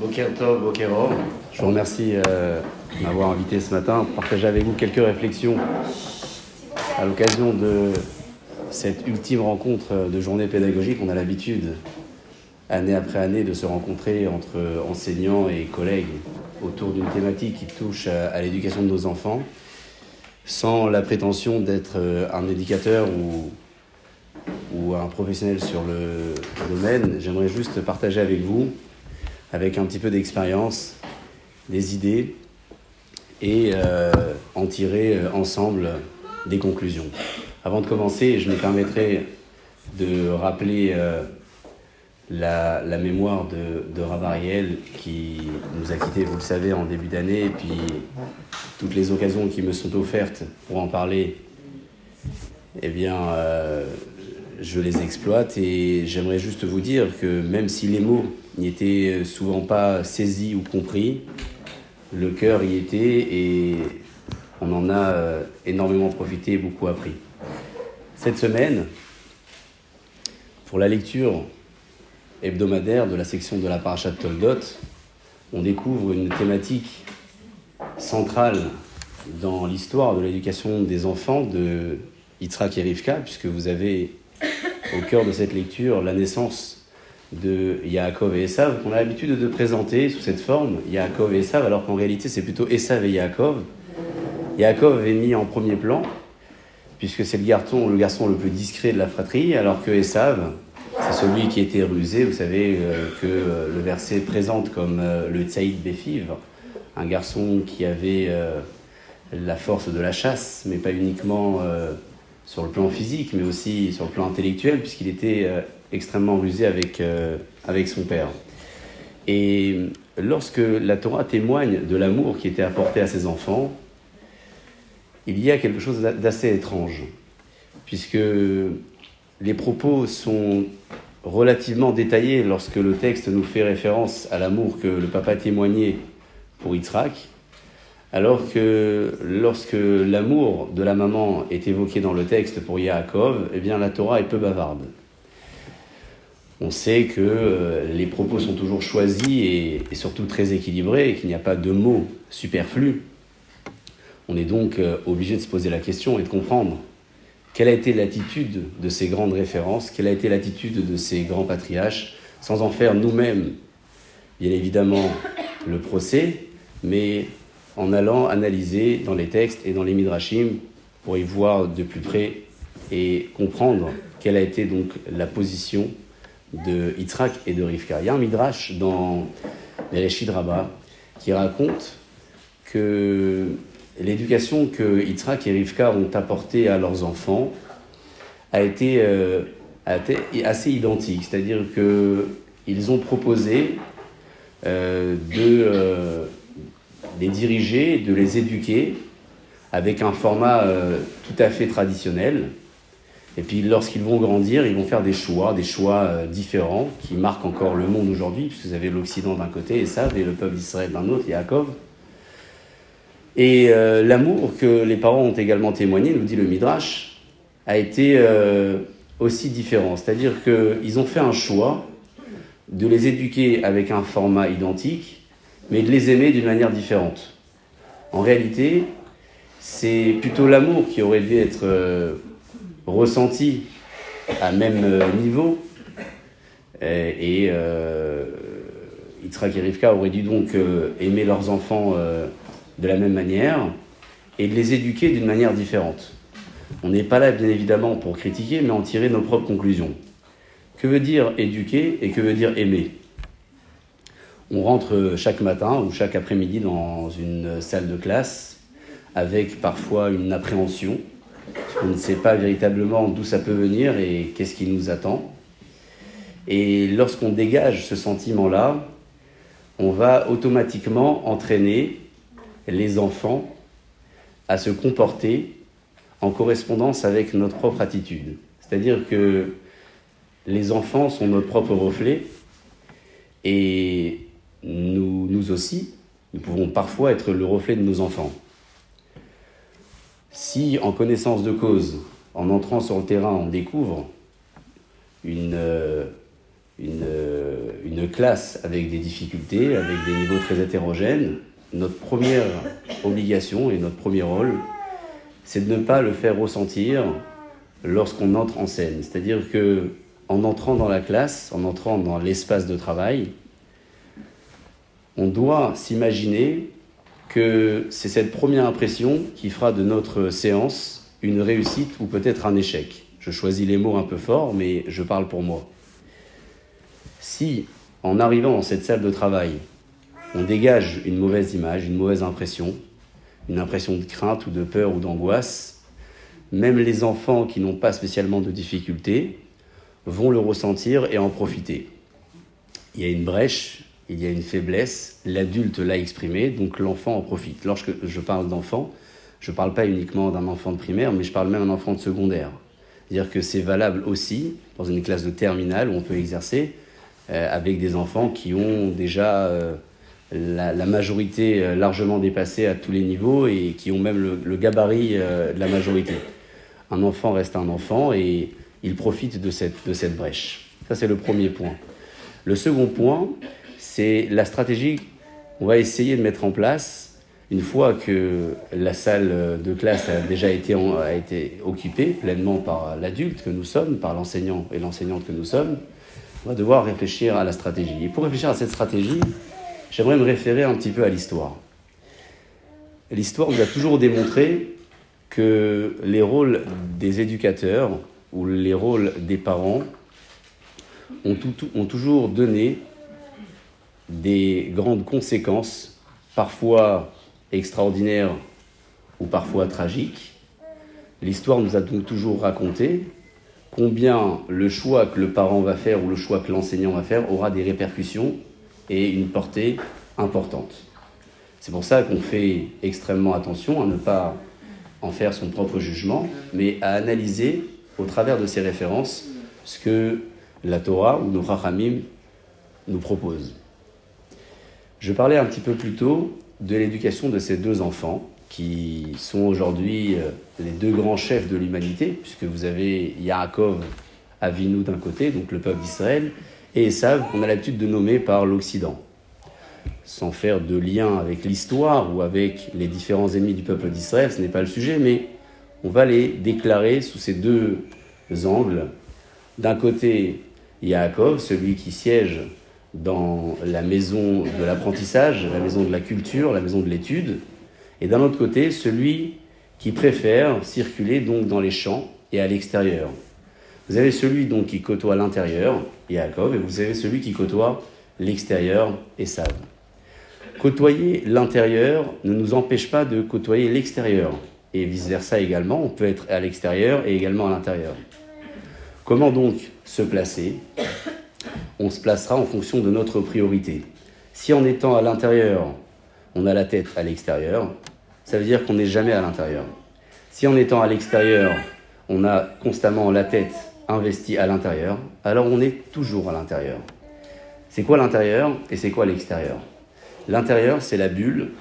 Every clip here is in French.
Boker Tov, Bokerov. Je vous remercie euh, de m'avoir invité ce matin partager avec vous quelques réflexions à l'occasion de cette ultime rencontre de journée pédagogique. On a l'habitude, année après année, de se rencontrer entre enseignants et collègues autour d'une thématique qui touche à, l'éducation de nos enfants, sans la prétention d'être euh, un éducateur ou un professionnel sur le domaine. J'aimerais juste partager avec vous avec un petit peu d'expérience, des idées et euh, en tirer euh, ensemble des conclusions. Avant de commencer, je me permettrai de rappeler euh, la, mémoire de, de Rav Ariel qui nous a quittés, vous le savez, en début d'année, et puis toutes les occasions qui me sont offertes pour en parler, eh bien, je les exploite et j'aimerais juste vous dire que même si les mots n'y étaient souvent pas saisis ou compris, le cœur y était et on en a euh, énormément profité et beaucoup appris. Cette semaine, pour la lecture hebdomadaire de la section de la Parashat Toldot, on découvre une thématique centrale dans l'histoire de l'éducation des enfants de Yitzhak et Rivka, puisque vous avez au cœur de cette lecture la naissance de Yaakov et Esav, qu'on a l'habitude de présenter sous cette forme, Yaakov et Esav, alors qu'en réalité c'est plutôt Esav et Yaakov. Yaakov est mis en premier plan, puisque c'est le garçon, le plus discret de la fratrie, alors que Esav, c'est celui qui était rusé. Vous savez euh, que euh, le verset présente comme euh, le Tsaïd Befiv, un garçon qui avait la force de la chasse, mais pas uniquement sur le plan physique, mais aussi sur le plan intellectuel, puisqu'il était euh, extrêmement rusé avec, euh, avec son père. Et lorsque la Torah témoigne de l'amour qui était apporté à ses enfants, il y a quelque chose d'assez étrange, puisque les propos sont relativement détaillés lorsque le texte nous fait référence à l'amour que le papa témoignait pour Yitzhak, alors que lorsque l'amour de la maman est évoqué dans le texte pour Yaakov, eh bien la Torah est peu bavarde. On sait que euh, les propos sont toujours choisis et, surtout très équilibrés qu'il n'y a pas de mots superflus. On est donc euh, obligé de se poser la question et de comprendre quelle a été l'attitude de ces grandes références, quelle a été l'attitude de ces grands patriarches, sans en faire nous-mêmes, bien évidemment, le procès, mais en allant analyser dans les textes et dans les midrashim pour y voir de plus près et comprendre quelle a été donc la position de Yitzhak et de Rivka. Il y a un midrash dans Réchid Rabbah qui raconte que l'éducation que Yitzhak et Rivka ont apportée à leurs enfants a été, euh, assez identique. C'est-à-dire qu'ils ont proposé euh, de euh, les diriger, de les éduquer avec un format euh, tout à fait traditionnel. Et puis lorsqu'ils vont grandir, ils vont faire des choix, des choix euh, différents qui marquent encore le monde aujourd'hui, puisque vous avez l'Occident d'un côté, et ça, et le peuple d'Israël d'un autre, Yaakov. Et euh, l'amour que les parents ont également témoigné, nous dit le Midrash, a été aussi différent. C'est-à-dire qu'ils ont fait un choix de les éduquer avec un format identique, mais de les aimer d'une manière différente. En réalité, c'est plutôt l'amour qui aurait dû être euh, ressenti à même euh, niveau. Et, et euh, Yitzhak et Rivka auraient dû donc euh, aimer leurs enfants euh, de la même manière et de les éduquer d'une manière différente. On n'est pas là, bien évidemment, pour critiquer, mais en tirer nos propres conclusions. Que veut dire éduquer et que veut dire aimer? On rentre chaque matin ou chaque après-midi dans une salle de classe avec parfois une appréhension, qu'on ne sait pas véritablement d'où ça peut venir et qu'est-ce qui nous attend. Et lorsqu'on dégage ce sentiment-là, on va automatiquement entraîner les enfants à se comporter en correspondance avec notre propre attitude. C'est-à-dire que les enfants sont notre propre reflet et nous, aussi, nous pouvons parfois être le reflet de nos enfants. Si, en connaissance de cause, en entrant sur le terrain, on découvre une, euh, une, une classe avec des difficultés, avec des niveaux très hétérogènes, notre première obligation et notre premier rôle, c'est de ne pas le faire ressentir lorsqu'on entre en scène. C'est-à-dire que en entrant dans la classe, en entrant dans l'espace de travail, on doit s'imaginer que c'est cette première impression qui fera de notre séance une réussite ou peut-être un échec. Je choisis les mots un peu forts, mais je parle pour moi. Si, en arrivant dans cette salle de travail, on dégage une mauvaise image, une mauvaise impression, une impression de crainte ou de peur ou d'angoisse, même les enfants qui n'ont pas spécialement de difficultés vont le ressentir et en profiter. Il y a une brèche, il y a une faiblesse, l'adulte l'a exprimé, donc l'enfant en profite. Lorsque je parle d'enfant, je ne parle pas uniquement d'un enfant de primaire, mais je parle même d'un enfant de secondaire. C'est-à-dire que c'est valable aussi dans une classe de terminale où on peut exercer euh, avec des enfants qui ont déjà euh, la, majorité euh, largement dépassée à tous les niveaux et qui ont même le, gabarit de la majorité. Un enfant reste un enfant et il profite de cette brèche. Ça, c'est le premier point. Le second point, c'est la stratégie qu'on va essayer de mettre en place une fois que la salle de classe a déjà été, occupée pleinement par l'adulte que nous sommes, par l'enseignant et l'enseignante que nous sommes. On va devoir réfléchir à la stratégie. Et pour réfléchir à cette stratégie, j'aimerais me référer un petit peu à l'histoire. L'histoire nous a toujours démontré que les rôles des éducateurs ou les rôles des parents ont toujours donné des grandes conséquences, parfois extraordinaires ou parfois tragiques. L'histoire nous a donc toujours raconté combien le choix que le parent va faire ou le choix que l'enseignant va faire aura des répercussions et une portée importante. C'est pour ça qu'on fait extrêmement attention à ne pas en faire son propre jugement, mais à analyser au travers de ces références ce que la Torah ou nos Rachamim nous proposent. Je parlais un petit peu plus tôt de l'éducation de ces deux enfants qui sont aujourd'hui euh, les deux grands chefs de l'humanité, puisque vous avez Yaakov Avinu d'un côté, donc le peuple d'Israël, et Esav qu'on a l'habitude de nommer par l'Occident. Sans faire de lien avec l'histoire ou avec les différents ennemis du peuple d'Israël, ce n'est pas le sujet, mais on va les déclarer sous ces deux angles. D'un côté, Yaakov, celui qui siège dans la maison de l'apprentissage, la maison de la culture, la maison de l'étude, et d'un autre côté, celui qui préfère circuler donc dans les champs et à l'extérieur. Vous avez celui donc qui côtoie l'intérieur, Yaakov, et vous avez celui qui côtoie l'extérieur, Esav. Côtoyer l'intérieur ne nous empêche pas de côtoyer l'extérieur, et vice-versa également, on peut être à l'extérieur et également à l'intérieur. Comment donc se placer On se placera en fonction de notre priorité. Si en étant à l'intérieur, on a la tête à l'extérieur, ça veut dire qu'on n'est jamais à l'intérieur. Si en étant à l'extérieur, on a constamment la tête investie à l'intérieur, alors on est toujours à l'intérieur. C'est quoi l'intérieur et c'est quoi l'extérieur? L'intérieur, c'est la bulle,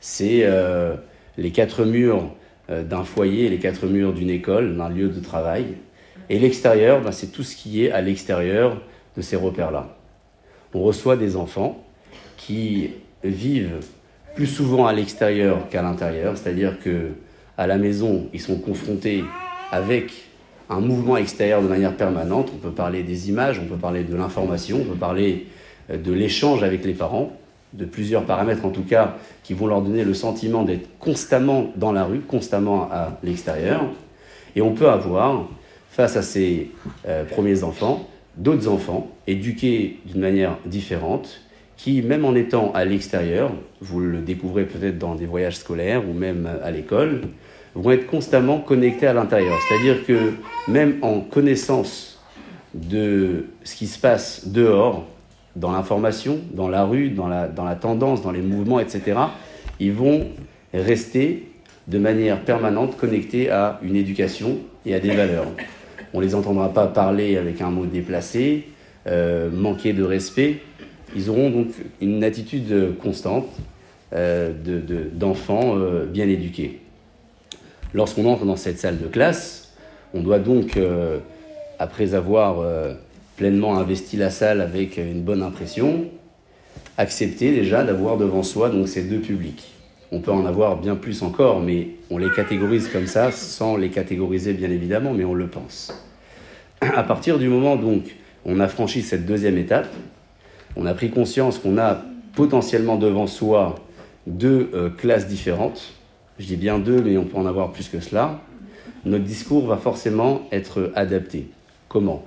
c'est euh, les quatre murs euh, d'un foyer, les quatre murs d'une école, d'un lieu de travail. Et l'extérieur, ben, c'est tout ce qui est à l'extérieur de ces repères-là. On reçoit des enfants qui vivent plus souvent à l'extérieur qu'à l'intérieur, c'est-à-dire que à la maison, ils sont confrontés avec un mouvement extérieur de manière permanente. On peut parler des images, on peut parler de l'information, on peut parler euh, de l'échange avec les parents, de plusieurs paramètres en tout cas qui vont leur donner le sentiment d'être constamment dans la rue, constamment à l'extérieur. Et on peut avoir, face à ces euh, premiers enfants, d'autres enfants éduqués d'une manière différente, qui, même en étant à l'extérieur, vous le découvrez peut-être dans des voyages scolaires ou même à l'école, vont être constamment connectés à l'intérieur. C'est-à-dire que même en connaissance de ce qui se passe dehors, dans l'information, dans la rue, dans la, tendance, dans les mouvements, etc., ils vont rester de manière permanente connectés à une éducation et à des valeurs. On ne les entendra pas parler avec un mot déplacé, euh, manquer de respect, ils auront donc une attitude constante euh, d'enfants euh, bien éduqués. Lorsqu'on entre dans cette salle de classe, on doit donc, après avoir pleinement investi la salle avec une bonne impression, accepter déjà d'avoir devant soi donc ces deux publics. On peut en avoir bien plus encore, mais on les catégorise comme ça, sans les catégoriser bien évidemment, mais on le pense. À partir du moment donc on a franchi cette deuxième étape, on a pris conscience qu'on a potentiellement devant soi deux euh, classes différentes. Je dis bien deux, mais on peut en avoir plus que cela. Notre discours va forcément être adapté. Comment?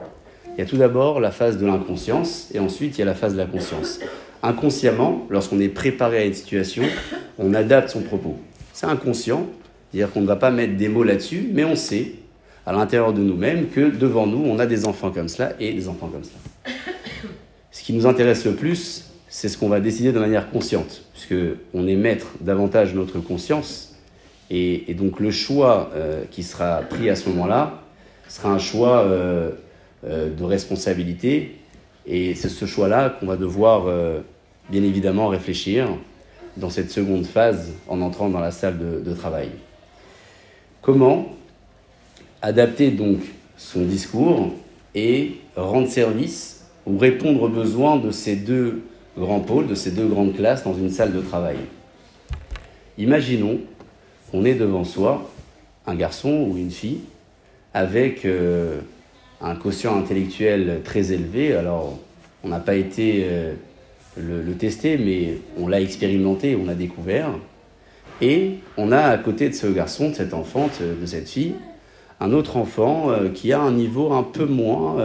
Il y a tout d'abord la phase de l'inconscience et ensuite il y a la phase de la conscience. Inconsciemment, lorsqu'on est préparé à une situation, on adapte son propos. C'est inconscient, c'est-à-dire qu'on ne va pas mettre des mots là-dessus, mais on sait à l'intérieur de nous-mêmes que devant nous, on a des enfants comme cela et des enfants comme cela. Ce qui nous intéresse le plus, c'est ce qu'on va décider de manière consciente, puisque on est maître davantage de notre conscience, et, donc le choix euh, qui sera pris à ce moment-là sera un choix euh, euh, de responsabilité, et c'est ce choix-là qu'on va devoir bien évidemment réfléchir dans cette seconde phase en entrant dans la salle de, travail. Comment adapter donc son discours et rendre service ou répondre aux besoins de ces deux grands pôles, de ces deux grandes classes dans une salle de travail? Imaginons qu'on ait devant soi un garçon ou une fille avec euh, un quotient intellectuel très élevé. Alors, on n'a pas été euh, le, tester, mais on l'a expérimenté, on l'a découvert. Et on a à côté de ce garçon, de cette enfant, de cette fille, un autre enfant euh, qui a un niveau un peu moins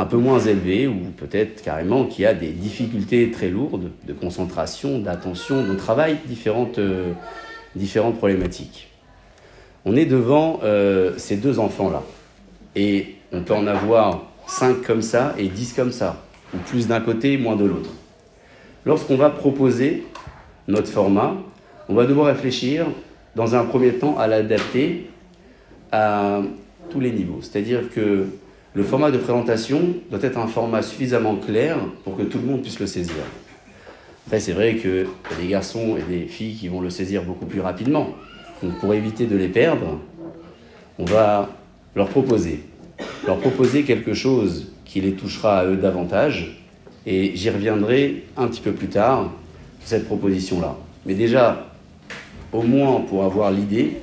un peu moins élevé ou peut-être carrément qui a des difficultés très lourdes de concentration, d'attention, de travail, différentes, euh, différentes problématiques. On est devant euh, ces deux enfants-là. Et on peut en avoir cinq comme ça et dix comme ça, ou plus d'un côté, moins de l'autre. Lorsqu'on va proposer notre format, on va devoir réfléchir dans un premier temps à l'adapter à tous les niveaux. C'est-à-dire que le format de présentation doit être un format suffisamment clair pour que tout le monde puisse le saisir. Après, c'est vrai qu'il y a des garçons et des filles qui vont le saisir beaucoup plus rapidement. Donc, pour éviter de les perdre, on va leur proposer. Leur proposer quelque chose qui les touchera à eux davantage. Et j'y reviendrai un petit peu plus tard cette proposition-là. Mais déjà, au moins pour avoir l'idée,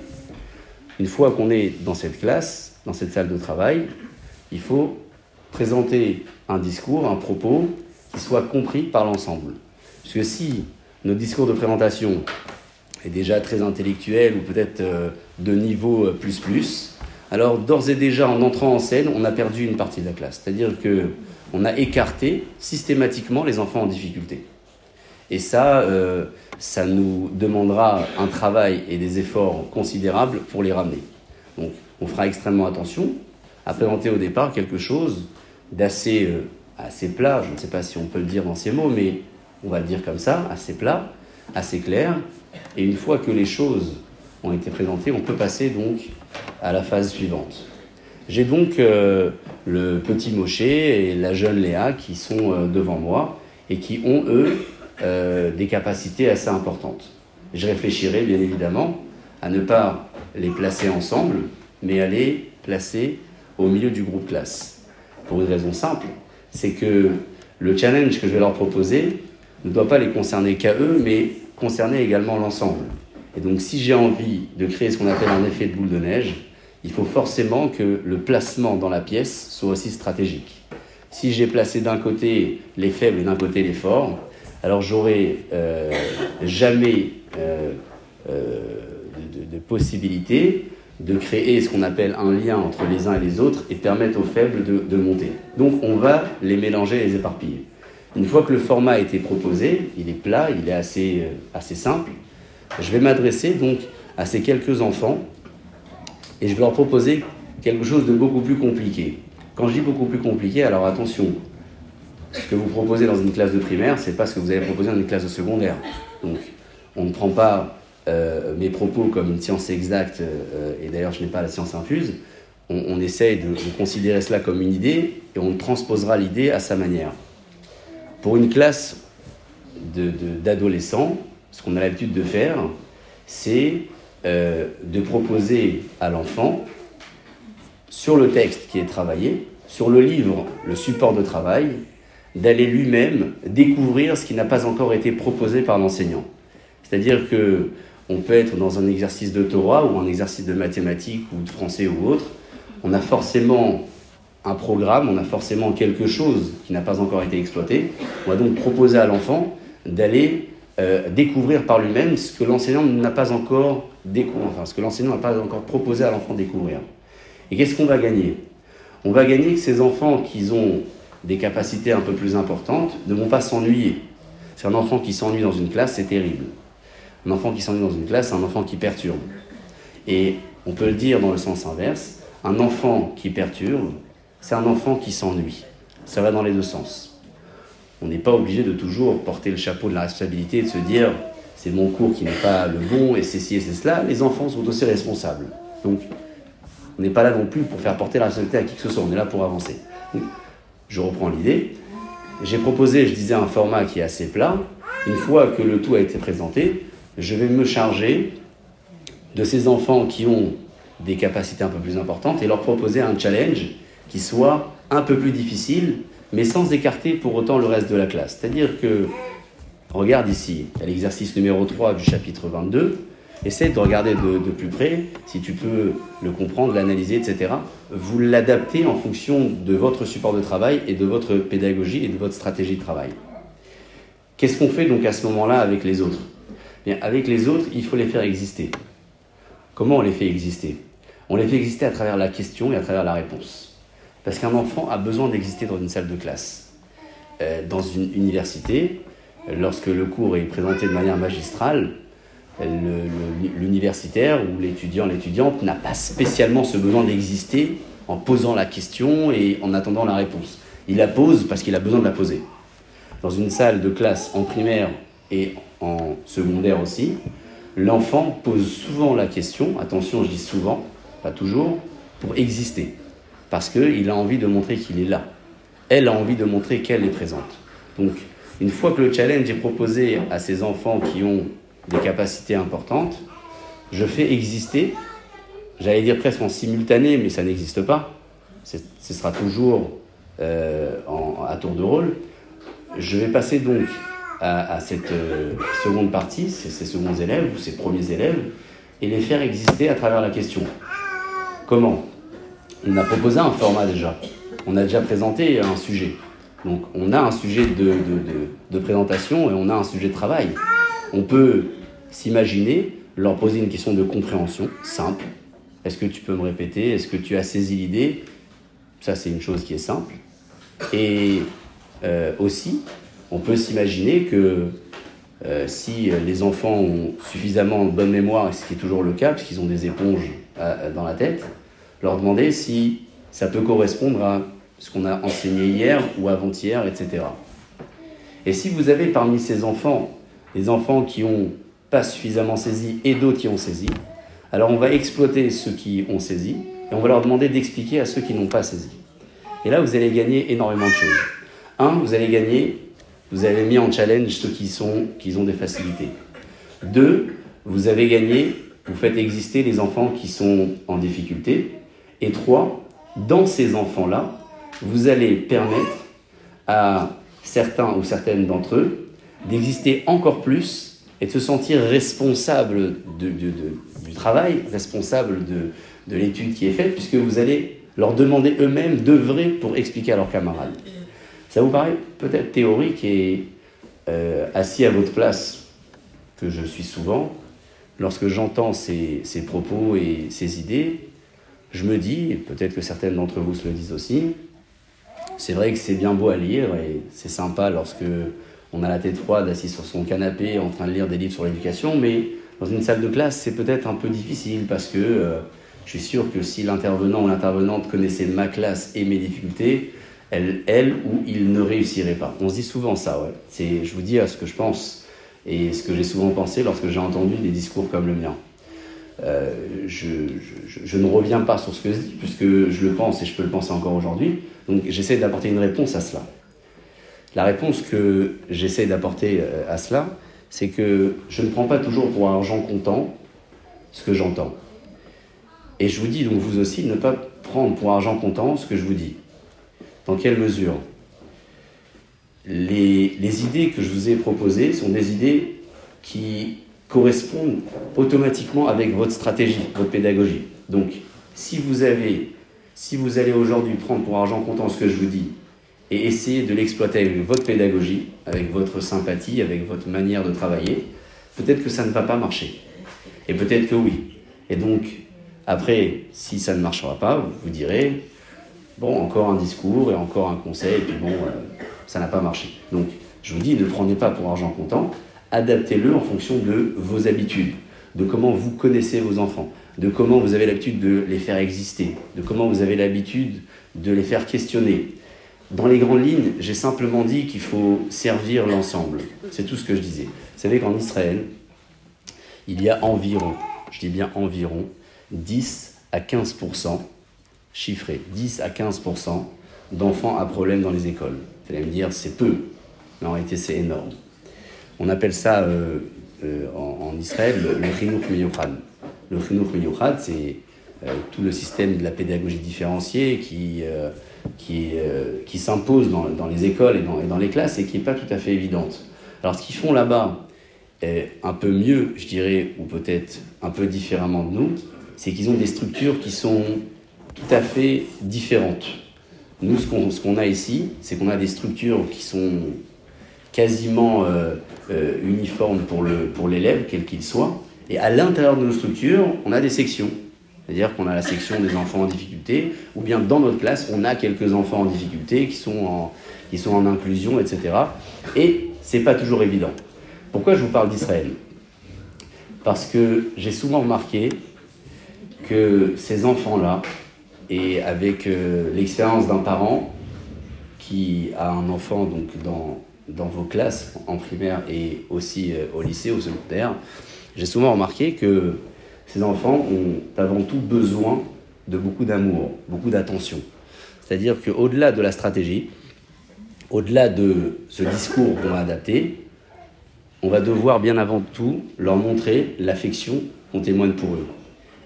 une fois qu'on est dans cette classe, dans cette salle de travail, il faut présenter un discours, un propos qui soit compris par l'ensemble. Parce que si notre discours de présentation est déjà très intellectuel ou peut-être euh, de niveau euh, plus plus, alors d'ores et déjà en entrant en scène, on a perdu une partie de la classe. C'est-à-dire que on a écarté systématiquement les enfants en difficulté. Et ça, euh, ça nous demandera un travail et des efforts considérables pour les ramener. Donc, on fera extrêmement attention a présenté au départ quelque chose d'assez euh, assez plat, je ne sais pas si on peut le dire dans ces mots, mais on va le dire comme ça, assez plat, assez clair. Et une fois que les choses ont été présentées, on peut passer donc à la phase suivante. J'ai donc euh, le petit Moshe et la jeune Léa qui sont euh, devant moi et qui ont, eux, des capacités assez importantes. Je réfléchirai bien évidemment à ne pas les placer ensemble, mais à les placer au milieu du groupe classe. Pour une raison simple, c'est que le challenge que je vais leur proposer ne doit pas les concerner qu'à eux, mais concerner également l'ensemble. Et donc si j'ai envie de créer ce qu'on appelle un effet de boule de neige, il faut forcément que le placement dans la pièce soit aussi stratégique. Si j'ai placé d'un côté les faibles et d'un côté les forts, alors j'aurai euh, jamais euh, euh, de, de, possibilité de créer ce qu'on appelle un lien entre les uns et les autres et permettre aux faibles de, monter. Donc on va les mélanger, les éparpiller. Une fois que le format a été proposé, il est plat, il est assez, assez simple, je vais m'adresser donc à ces quelques enfants et je vais leur proposer quelque chose de beaucoup plus compliqué. Quand je dis beaucoup plus compliqué, alors attention, ce que vous proposez dans une classe de primaire, c'est pas ce que vous avez proposé dans une classe de secondaire. Donc on ne prend pas euh, mes propos comme une science exacte, euh, et d'ailleurs je n'ai pas la science infuse, on, essaye de, considérer cela comme une idée et on transposera l'idée à sa manière. Pour une classe d'adolescents, ce qu'on a l'habitude de faire, c'est euh, de proposer à l'enfant, sur le texte qui est travaillé, sur le livre, le support de travail, d'aller lui-même découvrir ce qui n'a pas encore été proposé par l'enseignant. C'est-à-dire que on peut être dans un exercice de Torah ou un exercice de mathématiques ou de français ou autre. On a forcément un programme, on a forcément quelque chose qui n'a pas encore été exploité. On va donc proposer à l'enfant d'aller euh, découvrir par lui-même ce que l'enseignant n'a pas encore découvert, enfin ce que l'enseignant n'a pas encore proposé à l'enfant de découvrir. Et qu'est-ce qu'on va gagner? On va gagner que ces enfants qui ont des capacités un peu plus importantes ne vont pas s'ennuyer. C'est un enfant qui s'ennuie dans une classe, c'est terrible. Un enfant qui s'ennuie dans une classe, c'est un enfant qui perturbe. Et on peut le dire dans le sens inverse, un enfant qui perturbe, c'est un enfant qui s'ennuie. Ça va dans les deux sens. On n'est pas obligé de toujours porter le chapeau de la responsabilité et de se dire c'est mon cours qui n'est pas le bon et c'est ci et c'est cela. Les enfants sont aussi responsables. Donc, on n'est pas là non plus pour faire porter la responsabilité à qui que ce soit, on est là pour avancer. je reprends l'idée. J'ai proposé, je disais, un format qui est assez plat. Une fois que le tout a été présenté, je vais me charger de ces enfants qui ont des capacités un peu plus importantes et leur proposer un challenge qui soit un peu plus difficile, mais sans écarter pour autant le reste de la classe. C'est-à-dire que, regarde ici, à l'exercice numéro 3 du chapitre 22, essaie de regarder de, de, plus près, si tu peux le comprendre, l'analyser, etc. Vous l'adaptez en fonction de votre support de travail et de votre pédagogie et de votre stratégie de travail. Qu'est-ce qu'on fait donc à ce moment-là avec les autres? Avec les autres, il faut les faire exister. Comment on les fait exister? On les fait exister à travers la question et à travers la réponse. Parce qu'un enfant a besoin d'exister dans une salle de classe. Euh, dans une université, lorsque le cours est présenté de manière magistrale, l'universitaire ou l'étudiant, l'étudiante n'a pas spécialement ce besoin d'exister en posant la question et en attendant la réponse. Il la pose parce qu'il a besoin de la poser. Dans une salle de classe en primaire et en secondaire aussi, l'enfant pose souvent la question, attention je dis souvent, pas toujours, pour exister. Parce qu'il a envie de montrer qu'il est là. Elle a envie de montrer qu'elle est présente. Donc, une fois que le challenge est proposé à ces enfants qui ont des capacités importantes, je fais exister, j'allais dire presque en simultané, mais ça n'existe pas, ce sera toujours euh, à tour de rôle. Je vais passer donc à, cette euh, seconde partie, ces, ces seconds élèves ou ces premiers élèves, et les faire exister à travers la question. Comment? On a proposé un format déjà. On a déjà présenté un sujet. Donc on a un sujet de, de, présentation et on a un sujet de travail. On peut s'imaginer leur poser une question de compréhension simple. Est-ce que tu peux me répéter? Est-ce que tu as saisi l'idée? Ça, c'est une chose qui est simple. Et euh, aussi, on peut s'imaginer que euh, si les enfants ont suffisamment de bonne mémoire, ce qui est toujours le cas, puisqu'ils ont des éponges dans la tête, leur demander si ça peut correspondre à ce qu'on a enseigné hier ou avant-hier, etc. Et si vous avez parmi ces enfants des enfants qui ont pas suffisamment saisi et d'autres qui ont saisi, alors on va exploiter ceux qui ont saisi et on va leur demander d'expliquer à ceux qui n'ont pas saisi. Et là, vous allez gagner énormément de choses. Un, vous allez gagner vous avez mis en challenge ceux qui, sont, qui ont des facilités. Deux, vous avez gagné, vous faites exister les enfants qui sont en difficulté. Et trois, dans ces enfants-là, vous allez permettre à certains ou certaines d'entre eux d'exister encore plus et de se sentir responsable du travail, responsable de, de l'étude qui est faite, puisque vous allez leur demander eux-mêmes d'œuvrer pour expliquer à leurs camarades. Ça vous paraît peut-être théorique et euh, assis à votre place, que je suis souvent, lorsque j'entends ces, ces, propos et ces idées, je me dis, et peut-être que certaines d'entre vous se le disent aussi, c'est vrai que c'est bien beau à lire et c'est sympa lorsque on a la tête froide assis sur son canapé en train de lire des livres sur l'éducation, mais dans une salle de classe, c'est peut-être un peu difficile parce que euh, je suis sûr que si l'intervenant ou l'intervenante connaissait ma classe et mes difficultés, elle, elle ou il ne réussirait pas. On se dit souvent ça, ouais. Je vous dis ce que je pense et ce que j'ai souvent pensé lorsque j'ai entendu des discours comme le mien. Euh, je, ne reviens pas sur ce que je dis, puisque je le pense et je peux le penser encore aujourd'hui. Donc j'essaie d'apporter une réponse à cela. La réponse que j'essaie d'apporter euh, à cela, c'est que je ne prends pas toujours pour argent comptant ce que j'entends. Et je vous dis donc vous aussi, ne pas prendre pour argent comptant ce que je vous dis. Dans quelle mesure? Les idées que je vous ai proposées sont des idées qui correspondent automatiquement avec votre stratégie, votre pédagogie. Donc, si vous avez, si vous allez aujourd'hui prendre pour argent comptant ce que je vous dis et essayer de l'exploiter avec votre pédagogie, avec votre sympathie, avec votre manière de travailler, peut-être que ça ne va pas marcher. Et peut-être que oui. Et donc, après, si ça ne marchera pas, vous direz, bon, encore un discours et encore un conseil, et puis bon, euh, ça n'a pas marché. Donc, je vous dis, ne prenez pas pour argent comptant, adaptez-le en fonction de vos habitudes, de comment vous connaissez vos enfants, de comment vous avez l'habitude de les faire exister, de comment vous avez l'habitude de les faire questionner. Dans les grandes lignes, j'ai simplement dit qu'il faut servir l'ensemble. C'est tout ce que je disais. Vous savez qu'en Israël, il y a environ, je dis bien environ, 10 à 15%, chiffré, 10 à 15% d'enfants à problème dans les écoles. Vous allez me dire, c'est peu, mais en réalité, c'est énorme. On appelle ça euh, euh, en, Israël le, Chinuch Le Chinuch c'est euh, tout le système de la pédagogie différenciée qui, s'impose dans, les écoles et dans, dans, les classes et qui n'est pas tout à fait évidente. Alors, ce qu'ils font là-bas, un peu mieux, je dirais, ou peut-être un peu différemment de nous, c'est qu'ils ont des structures qui sont tout à fait différentes. Nous, ce qu'on a ici, c'est qu'on a des structures qui sont quasiment euh, euh, uniformes pour l'élève, quel qu'il soit. Et à l'intérieur de nos structures, on a des sections. C'est-à-dire qu'on a la section des enfants en difficulté, ou bien dans notre classe, on a quelques enfants en difficulté qui sont en, qui sont en inclusion, etc. Et c'est pas toujours évident. Pourquoi je vous parle d'Israël? Parce que j'ai souvent remarqué que ces enfants-là, et avec euh, l'expérience d'un parent qui a un enfant donc dans, dans vos classes en primaire et aussi euh, au lycée, au secondaire, j'ai souvent remarqué que ces enfants ont avant tout besoin de beaucoup d'amour, beaucoup d'attention. C'est-à-dire qu'au-delà de la stratégie, au-delà de ce discours qu'on va adapter, on va devoir bien avant tout leur montrer l'affection qu'on témoigne pour eux.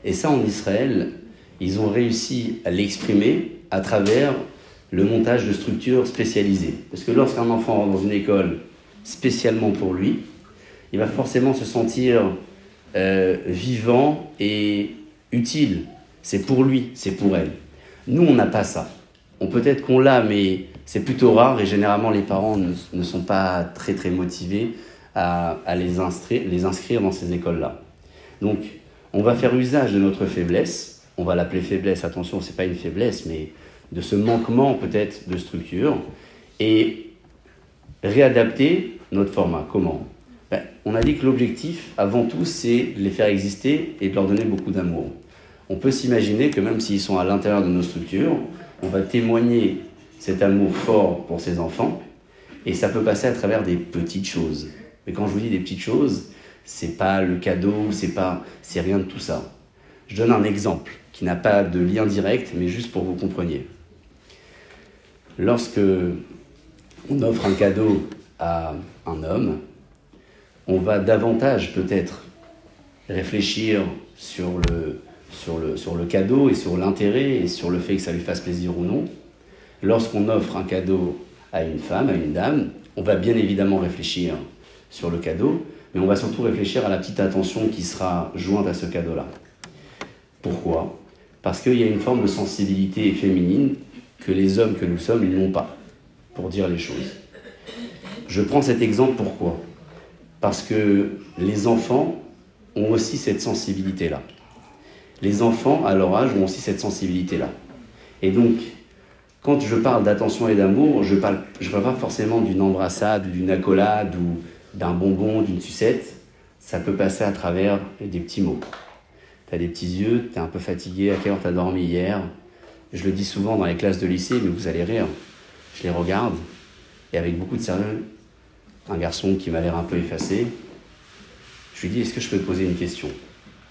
Et ça, en Israël, ils ont réussi à l'exprimer à travers le montage de structures spécialisées. Parce que lorsqu'un enfant rentre dans une école spécialement pour lui, il va forcément se sentir euh, vivant et utile. C'est pour lui, c'est pour elle. Nous, on n'a pas ça. On peut-être qu'on l'a, mais c'est plutôt rare et généralement les parents ne, sont pas très très motivés à, les, inscrire, les inscrire dans ces écoles-là. Donc, on va faire usage de notre faiblesse, on va l'appeler faiblesse, attention, ce n'est pas une faiblesse, mais de ce manquement peut-être de structure, et réadapter notre format. Comment? Ben, On a dit que l'objectif, avant tout, c'est de les faire exister et de leur donner beaucoup d'amour. On peut s'imaginer que même s'ils sont à l'intérieur de nos structures, on va témoigner cet amour fort pour ces enfants, et ça peut passer à travers des petites choses. Mais quand je vous dis des petites choses, c'est pas le cadeau, c'est pas, c'est rien de tout ça. Je donne un exemple qui n'a pas de lien direct, mais juste pour que vous compreniez. Lorsque on offre un cadeau à un homme, on va davantage peut-être réfléchir sur le, sur, le, sur le cadeau et sur l'intérêt et sur le fait que ça lui fasse plaisir ou non. Lorsqu'on offre un cadeau à une femme, à une dame, on va bien évidemment réfléchir sur le cadeau, mais on va surtout réfléchir à la petite attention qui sera jointe à ce cadeau-là. Pourquoi? Parce qu'il y a une forme de sensibilité féminine que les hommes que nous sommes n'ont pas, pour dire les choses. Je prends cet exemple pourquoi? Parce que les enfants ont aussi cette sensibilité-là. Les enfants, à leur âge, ont aussi cette sensibilité-là. Et donc, quand je parle d'attention et d'amour, je ne parle, je parle pas forcément d'une embrassade d'une accolade ou d'un bonbon, d'une sucette, ça peut passer à travers des petits mots. Tu as des petits yeux, tu es un peu fatigué, à quelle heure tu as dormi hier? Je le dis souvent dans les classes de lycée, mais vous allez rire. Je les regarde, et avec beaucoup de sérieux, un garçon qui m'a l'air un peu effacé, je lui dis Est-ce que je peux te poser une question?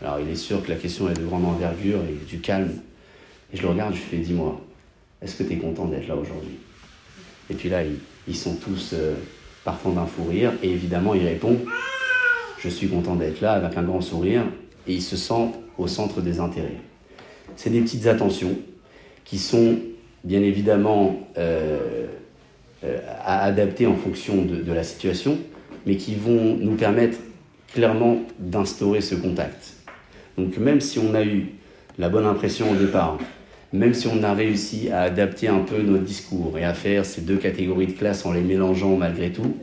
Alors il est sûr que la question est de grande envergure et du calme. Et je le regarde, je lui fais Dis-moi, est-ce que tu es content d'être là aujourd'hui? Et puis là, ils, sont tous. Euh, parfois d'un fou rire, et évidemment il répond Je suis content d'être là avec un grand sourire, et il se sent au centre des intérêts. C'est des petites attentions qui sont bien évidemment euh, à adapter en fonction de, la situation, mais qui vont nous permettre clairement d'instaurer ce contact. Donc même si on a eu la bonne impression au départ, même si on a réussi à adapter un peu notre discours et à faire ces deux catégories de classe en les mélangeant malgré tout,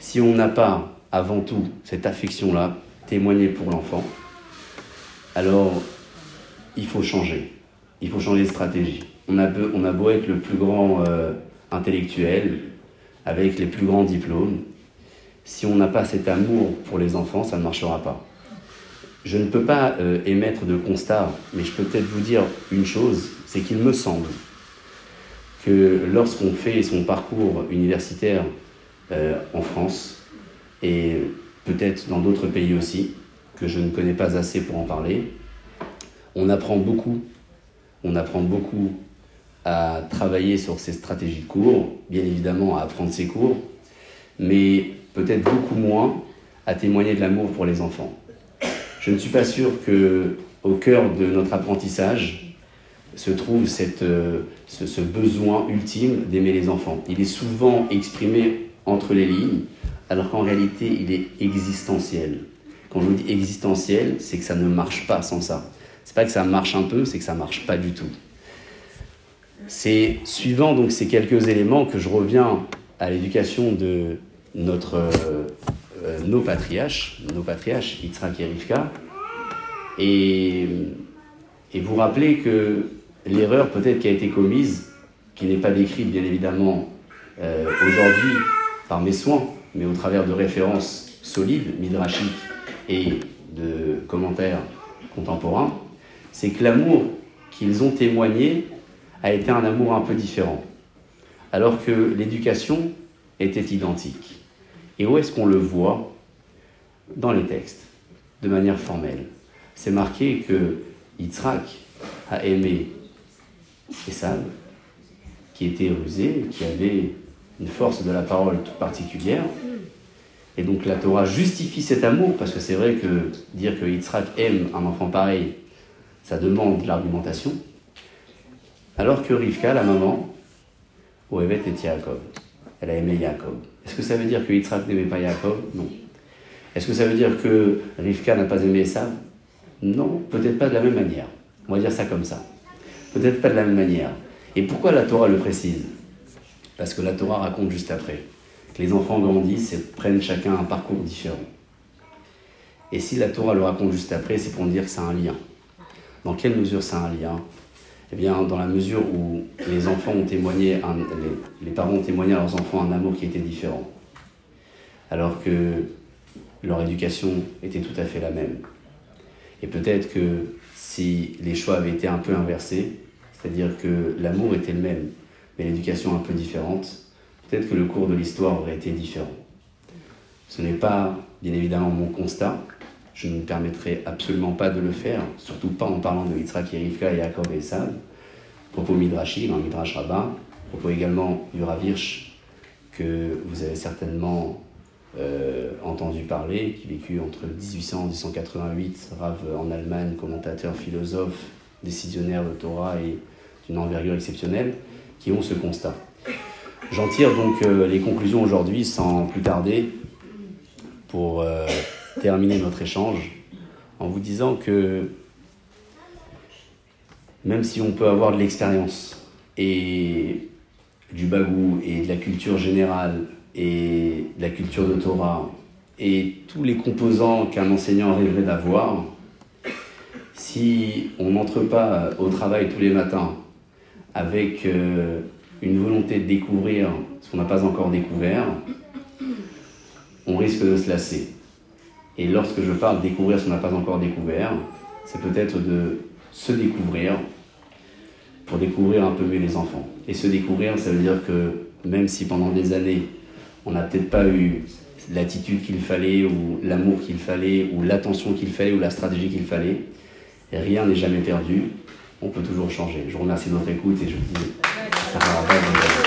si on n'a pas avant tout cette affection-là, témoignée pour l'enfant, alors il faut changer. Il faut changer de stratégie. On a, beau, être le plus grand euh, intellectuel, avec les plus grands diplômes, si on n'a pas cet amour pour les enfants, ça ne marchera pas. Je ne peux pas euh, émettre de constat, mais je peux peut-être vous dire une chose, c'est qu'il me semble que lorsqu'on fait son parcours universitaire euh, en France, et peut-être dans d'autres pays aussi, que je ne connais pas assez pour en parler, on apprend beaucoup, on apprend beaucoup à travailler sur ses stratégies de cours, bien évidemment à apprendre ses cours, mais peut-être beaucoup moins à témoigner de l'amour pour les enfants. Je ne suis pas sûr que au cœur de notre apprentissage se trouve euh, ce, ce besoin ultime d'aimer les enfants. Il est souvent exprimé entre les lignes, alors qu'en réalité, il est existentiel. Quand je vous dis existentiel, c'est que ça ne marche pas sans ça. C'est pas que ça marche un peu, c'est que ça marche pas du tout. C'est suivant donc ces quelques éléments que je reviens à l'éducation de notre, euh, nos patriarches, nos patriarches, Yitzhak et Rivka, et, et vous rappelez que l'erreur peut-être qui a été commise, qui n'est pas décrite bien évidemment euh, aujourd'hui par mes soins, mais au travers de références solides, midrashiques et de commentaires contemporains, c'est que l'amour qu'ils ont témoigné a été un amour un peu différent, alors que l'éducation était identique. Et où est-ce qu'on le voit Dans les textes, de manière formelle? C'est marqué que Yitzhak a aimé Esav, qui était rusé, qui avait une force de la parole toute particulière. Et donc la Torah justifie cet amour, parce que c'est vrai que dire que Yitzhak aime un enfant pareil, ça demande de l'argumentation. Alors que Rivka, la maman, Oevet et Yaakov, elle a aimé Yaakov. Est-ce que ça veut dire que Yitzhak n'aimait pas Yaakov? Non. Est-ce que ça veut dire que Rivka n'a pas aimé Esav? Non, peut-être pas de la même manière. On va dire ça comme ça. Peut-être pas de la même manière. Et pourquoi la Torah le précise? Parce que la Torah raconte juste après que les enfants grandissent et prennent chacun un parcours différent. Et si la Torah le raconte juste après, c'est pour dire que c'est un lien. Dans quelle mesure c'est un lien? Eh bien, dans la mesure où les enfants ont témoigné, les, parents ont témoigné à leurs enfants un amour qui était différent, alors que leur éducation était tout à fait la même. Et peut-être que si les choix avaient été un peu inversés, c'est-à-dire que l'amour était le même, mais l'éducation un peu différente, peut-être que le cours de l'histoire aurait été différent. Ce n'est pas, bien évidemment, mon constat. Je ne me permettrai absolument pas de le faire, surtout pas en parlant de Yitzhak et et Jacob et. Propos Midrashi, dans Midrash Rabbah. Propos également du Ravirch, que vous avez certainement euh, entendu parler, qui vécut entre 1800 et 1888, Rav en Allemagne, commentateur, philosophe, décisionnaire de Torah et d'une envergure exceptionnelle, qui ont ce constat. J'en tire donc euh, les conclusions aujourd'hui sans plus tarder pour euh, terminer notre échange en vous disant que même si on peut avoir de l'expérience et du bagou et de la culture générale et de la culture de Torah et tous les composants qu'un enseignant rêverait d'avoir, si on n'entre pas au travail tous les matins avec euh, une volonté de découvrir ce qu'on n'a pas encore découvert, on risque de se lasser. Et lorsque je parle découvrir ce qu'on n'a pas encore découvert, c'est peut-être de se découvrir pour découvrir un peu mieux les enfants. Et se découvrir, ça veut dire que même si pendant des années, on n'a peut-être pas eu l'attitude qu'il fallait, ou l'amour qu'il fallait, ou l'attention qu'il fallait, ou la stratégie qu'il fallait, rien n'est jamais perdu, on peut toujours changer. Je vous remercie de votre écoute et je vous dis...